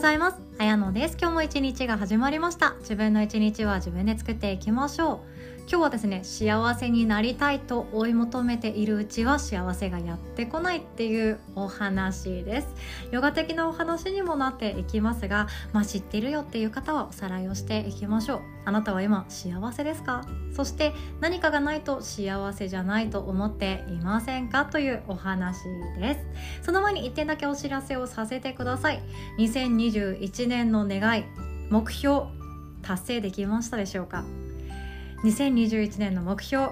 ございます。あやのです。今日も一日が始まりました。自分の一日は自分で作っていきましょう。今日はですね幸せになりたいと追い求めているうちは幸せがやってこないっていうお話です。ヨガ的なお話にもなっていきますがまあ知ってるよっていう方はおさらいをしていきましょう。あなたは今幸せですか？そして何かがないと幸せじゃないと思っていませんか？というお話です。その前に1点だけお知らせをさせてください。2021年の願い目標達成できましたでしょうか？2021年の目標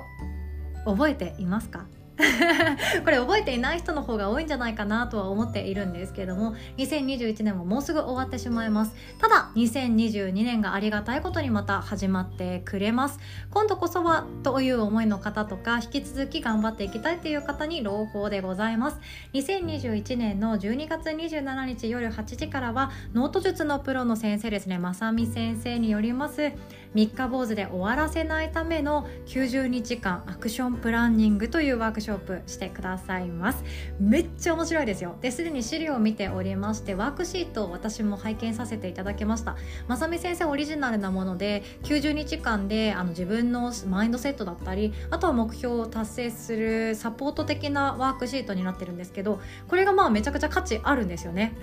覚えていますか？これ覚えていない人の方が多いんじゃないかなとは思っているんですけども2021年ももうすぐ終わってしまいます。ただ2022年がありがたいことにまた始まってくれます。今度こそはという思いの方とか引き続き頑張っていきたいという方に朗報でございます。2021年の12月27日夜8時からはノート術のプロの先生ですねまさみ先生によります。3日坊主で終わらせないための90日間アクションプランニングというワークショップしてくださいます。めっちゃ面白いですよ。ですでに資料を見ておりましてワークシートを私も拝見させていただきました。まさみ先生オリジナルなもので90日間であの自分のマインドセットだったりあとは目標を達成するサポート的なワークシートになってるんですけどこれがまあめちゃくちゃ価値あるんですよね。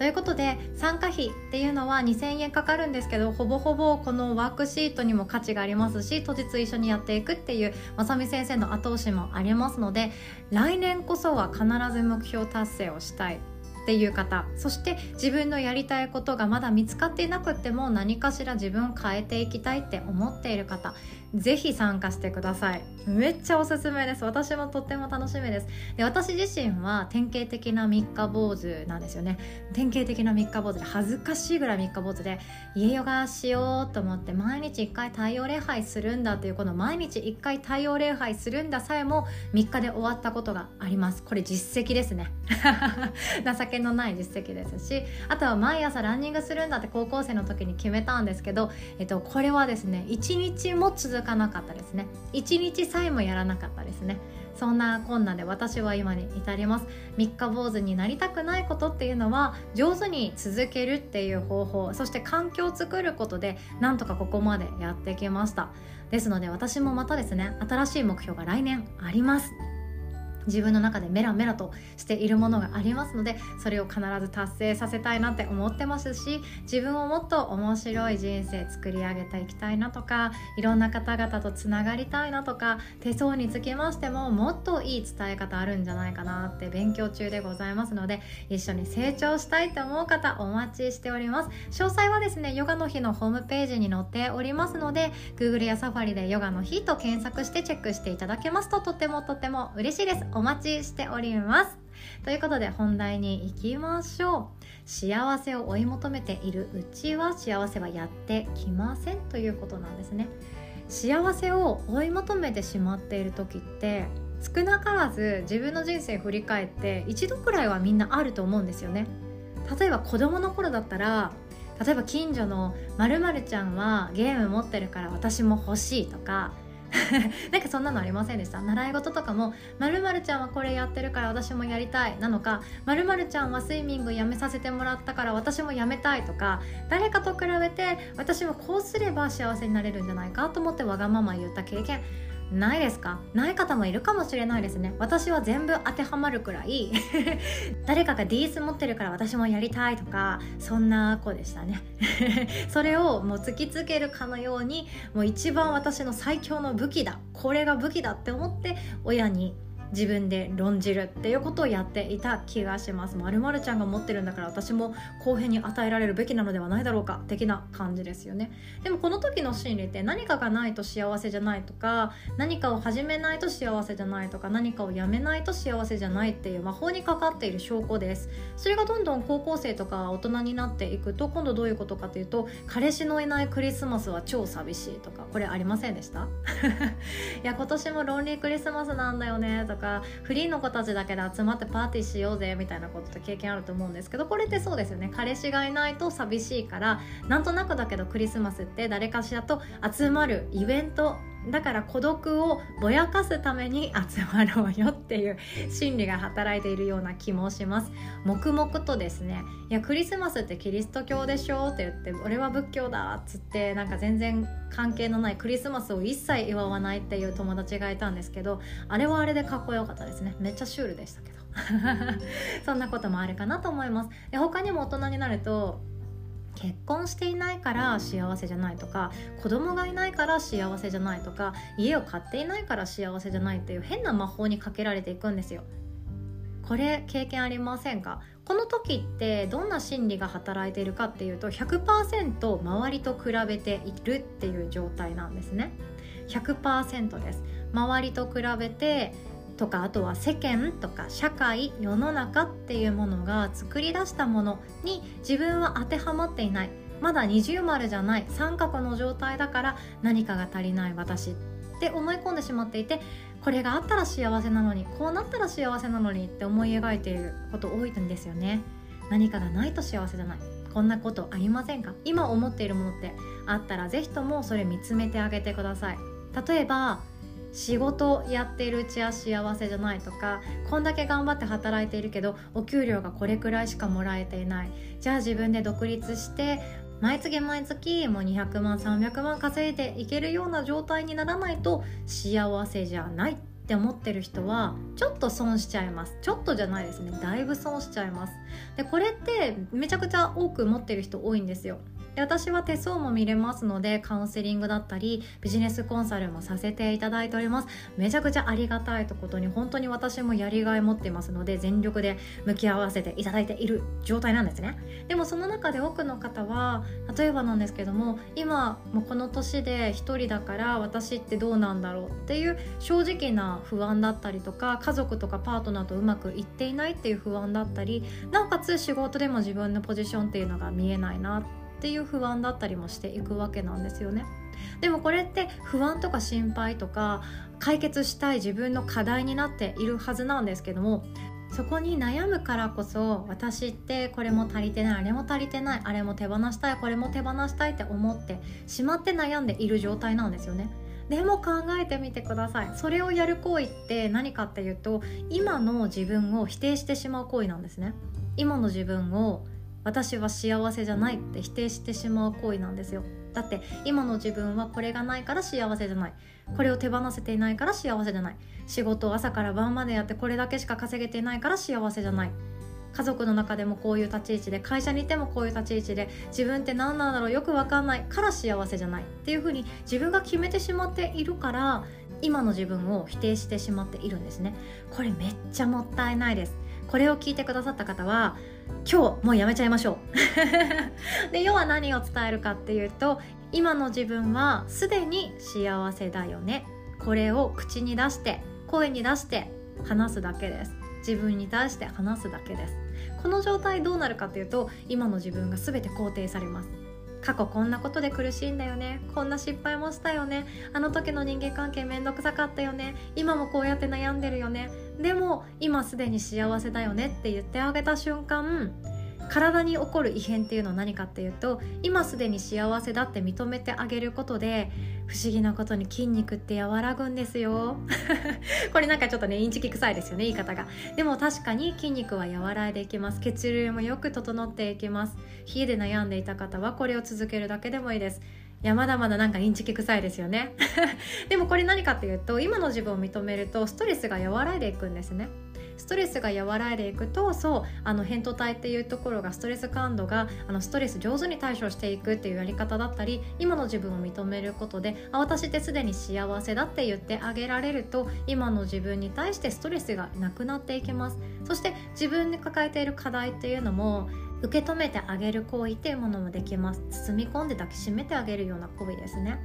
ということで参加費っていうのは2000円かかるんですけどほぼほぼこのワークシートにも価値がありますし当日一緒にやっていくっていうまさみ先生の後押しもありますので来年こそは必ず目標達成をしたいっていう方そして自分のやりたいことがまだ見つかっていなくっても何かしら自分を変えていきたいって思っている方ぜひ参加してください。めっちゃおすすめです。私もとっても楽しみです。で私自身は典型的な三日坊主なんですよね。典型的な三日坊主で恥ずかしいぐらい三日坊主で家ヨガしようと思って毎日1回太陽礼拝するんだっていうこの毎日1回太陽礼拝するんださえも3日で終わったことがあります。これ実績ですね。情けのない実績ですしあとは毎朝ランニングするんだって高校生の時に決めたんですけど、えっと、これはですね1日も続続かなかったですね。1日さえもやらなかったですね。そんなこんなで私は今に至ります。三日坊主になりたくないことっていうのは上手に続けるっていう方法そして環境を作ることでなんとかここまでやってきました。ですので私もまたですね新しい目標が来年あります。自分の中でメラメラとしているものがありますのでそれを必ず達成させたいなって思ってますし自分をもっと面白い人生作り上げていきたいなとかいろんな方々とつながりたいなとか手相につきましてももっといい伝え方あるんじゃないかなって勉強中でございますので一緒に成長したいと思う方お待ちしております。詳細はですねヨガの日のホームページに載っておりますので Google や Safari でヨガの日と検索してチェックしていただけますととてもとても嬉しいです。お待ちしております。ということで本題に行きましょう。幸せを追い求めているうちは幸せはやってきませんということなんですね。幸せを追い求めてしまっている時って少なからず自分の人生振り返って一度くらいはみんなあると思うんですよね。例えば子供の頃だったら例えば近所のまるちゃんはゲーム持ってるから私も欲しいとか なんかそんなのありませんでした？習い事とかも「まるちゃんはこれやってるから私もやりたい」なのか「まるちゃんはスイミングやめさせてもらったから私もやめたい」とか誰かと比べて私もこうすれば幸せになれるんじゃないかと思ってわがまま言った経験。ないですか？ない方もいるかもしれないですね。私は全部当てはまるくらい 誰かが DS 持ってるから私もやりたいとかそんな子でしたね。それをもう突きつけるかのようにもう一番私の最強の武器だ。これが武器だって思って親に自分で論じるっていうことをやっていた気がします。まるまるちゃんが持ってるんだから私も公平に与えられるべきなのではないだろうか的な感じですよね。でもこの時の心理って何かがないと幸せじゃないとか何かを始めないと幸せじゃないとか何かをやめないと幸せじゃないっていう魔法にかかっている証拠です。それがどんどん高校生とか大人になっていくと今度どういうことかというと彼氏のいないクリスマスは超寂しいとかこれありませんでした？いや今年もロンリークリスマスなんだよねとかかフリーの子たちだけで集まってパーティーしようぜみたいなことって経験あると思うんですけどこれってそうですよね。彼氏がいないと寂しいからなんとなくだけどクリスマスって誰かしらと集まるイベントだから孤独をぼやかすために集まろうよっていう心理が働いているような気もします。黙々とですねいやクリスマスってキリスト教でしょ？って言って俺は仏教だっつってなんか全然関係のないクリスマスを一切祝わないっていう友達がいたんですけどあれはあれでかっこよかったですね。めっちゃシュールでしたけど。そんなこともあるかなと思います。で他にも大人になると結婚していないから幸せじゃないとか子供がいないから幸せじゃないとか家を買っていないから幸せじゃないっていう変な魔法にかけられていくんですよ。これ経験ありませんか？この時ってどんな心理が働いているかっていうと100%周りと比べているっていう状態なんですね。100%です。周りと比べてとかあとは世間とか社会世の中っていうものが作り出したものに自分は当てはまっていない。まだ二重丸じゃない。三角の状態だから何かが足りない私って思い込んでしまっていてこれがあったら幸せなのにこうなったら幸せなのにって思い描いていること多いんですよね。何かがないと幸せじゃない。こんなことありませんか？今思っているものってあったら是非ともそれ見つめてあげてください。例えば仕事やってるうちは幸せじゃないとかこんだけ頑張って働いているけどお給料がこれくらいしかもらえていない。じゃあ自分で独立して毎月毎月もう200万300万稼いでいけるような状態にならないと幸せじゃないって思ってる人はちょっと損しちゃいます。ちょっとじゃないですね。だいぶ損しちゃいます。でこれってめちゃくちゃ多く持ってる人多いんですよ。で私は手相も見れますのでカウンセリングだったりビジネスコンサルもさせていただいております。めちゃくちゃありがたいとことに本当に私もやりがい持っていますので全力で向き合わせていただいている状態なんですね。でもその中で多くの方は例えばなんですけども今もうこの年で一人だから私ってどうなんだろうっていう正直な不安だったりとか家族とかパートナーとうまくいっていないっていう不安だったりなおかつ仕事でも自分のポジションっていうのが見えないなってていう不安だったりもしていくわけなんですよね。でもこれって不安とか心配とか解決したい自分の課題になっているはずなんですけどもそこに悩むからこそ私ってこれも足りてないあれも足りてないあれも手放したいこれも手放したいって思ってしまって悩んでいる状態なんですよね。でも考えてみてくださいそれをやる行為って何かっていうと今の自分を否定してしまう行為なんですね今の自分を私は幸せじゃないって否定してしまう行為なんですよ。だって今の自分はこれがないから幸せじゃない。これを手放せていないから幸せじゃない。仕事を朝から晩までやってこれだけしか稼げていないから幸せじゃない。家族の中でもこういう立ち位置で会社にいてもこういう立ち位置で自分って何なんだろうよく分かんないから幸せじゃないっていうふうに自分が決めてしまっているから今の自分を否定してしまっているんですね。これめっちゃもったいないです。これを聞いてくださった方は今日もうやめちゃいましょう。で要は何を伝えるかっていうと今の自分はすでに幸せだよね。これを口に出して声に出して話すだけです。自分に対して話すだけです。この状態どうなるかっていうと今の自分が全て肯定されます。過去こんなことで苦しいんだよね。こんな失敗もしたよね。あの時の人間関係めんどくさかったよね。今もこうやって悩んでるよね。でも今すでに幸せだよねって言ってあげた瞬間体に起こる異変っていうのは何かっていうと今すでに幸せだって認めてあげることで不思議なことに筋肉って和らぐんですよ。これなんかちょっとねインチキ臭いですよね言い方が。でも確かに筋肉は和らいでいきます。血流もよく整っていきます。冷えで悩んでいた方はこれを続けるだけでもいいです。いやまだまだなんかインチキ臭いですよね。でもこれ何かっていうと今の自分を認めるとストレスが和らいでいくんですね。ストレスが和らいでいくとそうあの扁桃体っていうところがストレス感度があのストレス上手に対処していくっていうやり方だったり今の自分を認めることであ私ってすでに幸せだって言ってあげられると今の自分に対してストレスがなくなっていきます。そして自分で抱えている課題っていうのも受け止めてあげる行為っていうものもできます。包み込んで抱きしめてあげるような行為ですね。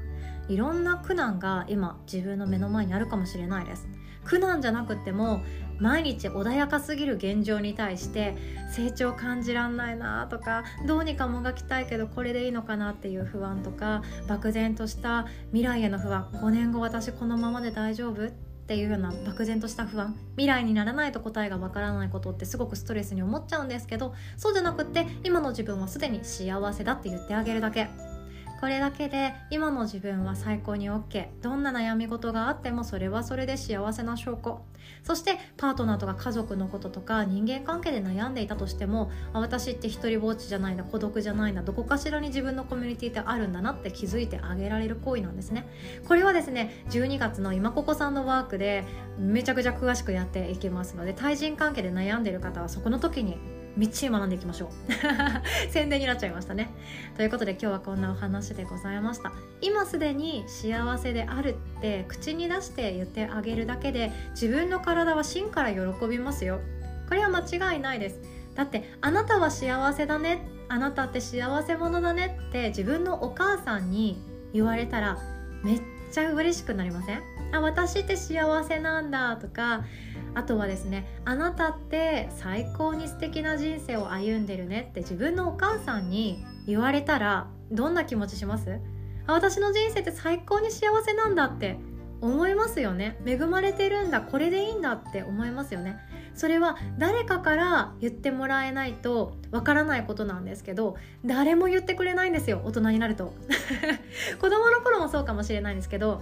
いろんな苦難が今自分の目の前にあるかもしれないです。苦難じゃなくても毎日穏やかすぎる現状に対して成長感じらんないなとかどうにかもがきたいけどこれでいいのかなっていう不安とか漠然とした未来への不安5年後私このままで大丈夫っていうような漠然とした不安未来にならないと答えがわからないことってすごくストレスに思っちゃうんですけどそうじゃなくって今の自分はすでに幸せだって言ってあげるだけ。これだけで今の自分は最高に OK どんな悩み事があってもそれはそれで幸せな証拠。そしてパートナーとか家族のこととか人間関係で悩んでいたとしても私って一人ぼっちじゃないな孤独じゃないなどこかしらに自分のコミュニティってあるんだなって気づいてあげられる行為なんですね。これはですね12月の今ここさんのワークでめちゃくちゃ詳しくやっていきますので対人関係で悩んでいる方はそこの時にみっちり学んでいきましょう。宣伝になっちゃいましたね。ということで今日はこんなお話でございました。今すでに幸せであるって口に出して言ってあげるだけで自分の体は芯から喜びますよ。これは間違いないです。だってあなたは幸せだね。あなたって幸せ者だねって自分のお母さんに言われたらめっちゃ嬉しくなりません？あ私って幸せなんだとかあとはですねあなたって最高に素敵な人生を歩んでるねって自分のお母さんに言われたらどんな気持ちします？あ私の人生って最高に幸せなんだって思いますよね。恵まれてるんだこれでいいんだって思いますよね。それは誰かから言ってもらえないとわからないことなんですけど誰も言ってくれないんですよ。大人になると。子供の頃もそうかもしれないんですけど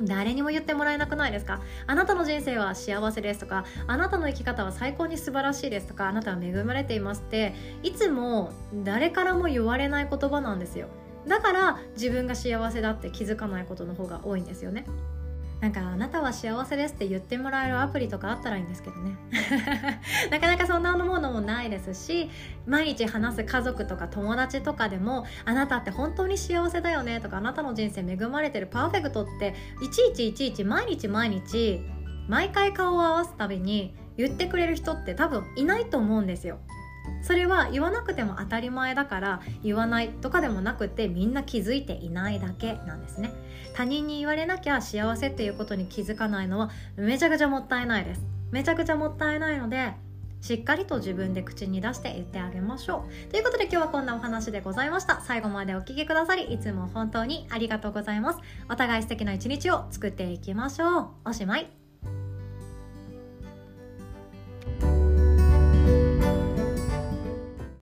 誰にも言ってもらえなくないですか？あなたの人生は幸せですとかあなたの生き方は最高に素晴らしいですとかあなたは恵まれていますっていつも誰からも言われない言葉なんですよ。だから自分が幸せだって気づかないことの方が多いんですよね。なんかあなたは幸せですって言ってもらえるアプリとかあったらいいんですけどね。なかなかそんなものもないですし毎日話す家族とか友達とかでもあなたって本当に幸せだよねとかあなたの人生恵まれてるパーフェクトっていちいちいちいち毎日毎日毎回顔を合わすたびに言ってくれる人って多分いないと思うんですよそれは言わなくても当たり前だから言わないとかでもなくてみんな気づいていないだけなんですね。他人に言われなきゃ幸せっていうことに気づかないのはめちゃくちゃもったいないです。めちゃくちゃもったいないのでしっかりと自分で口に出して言ってあげましょう。ということで今日はこんなお話でございました。最後までお聴きくださりいつも本当にありがとうございます。お互い素敵な一日を作っていきましょう。おしまい。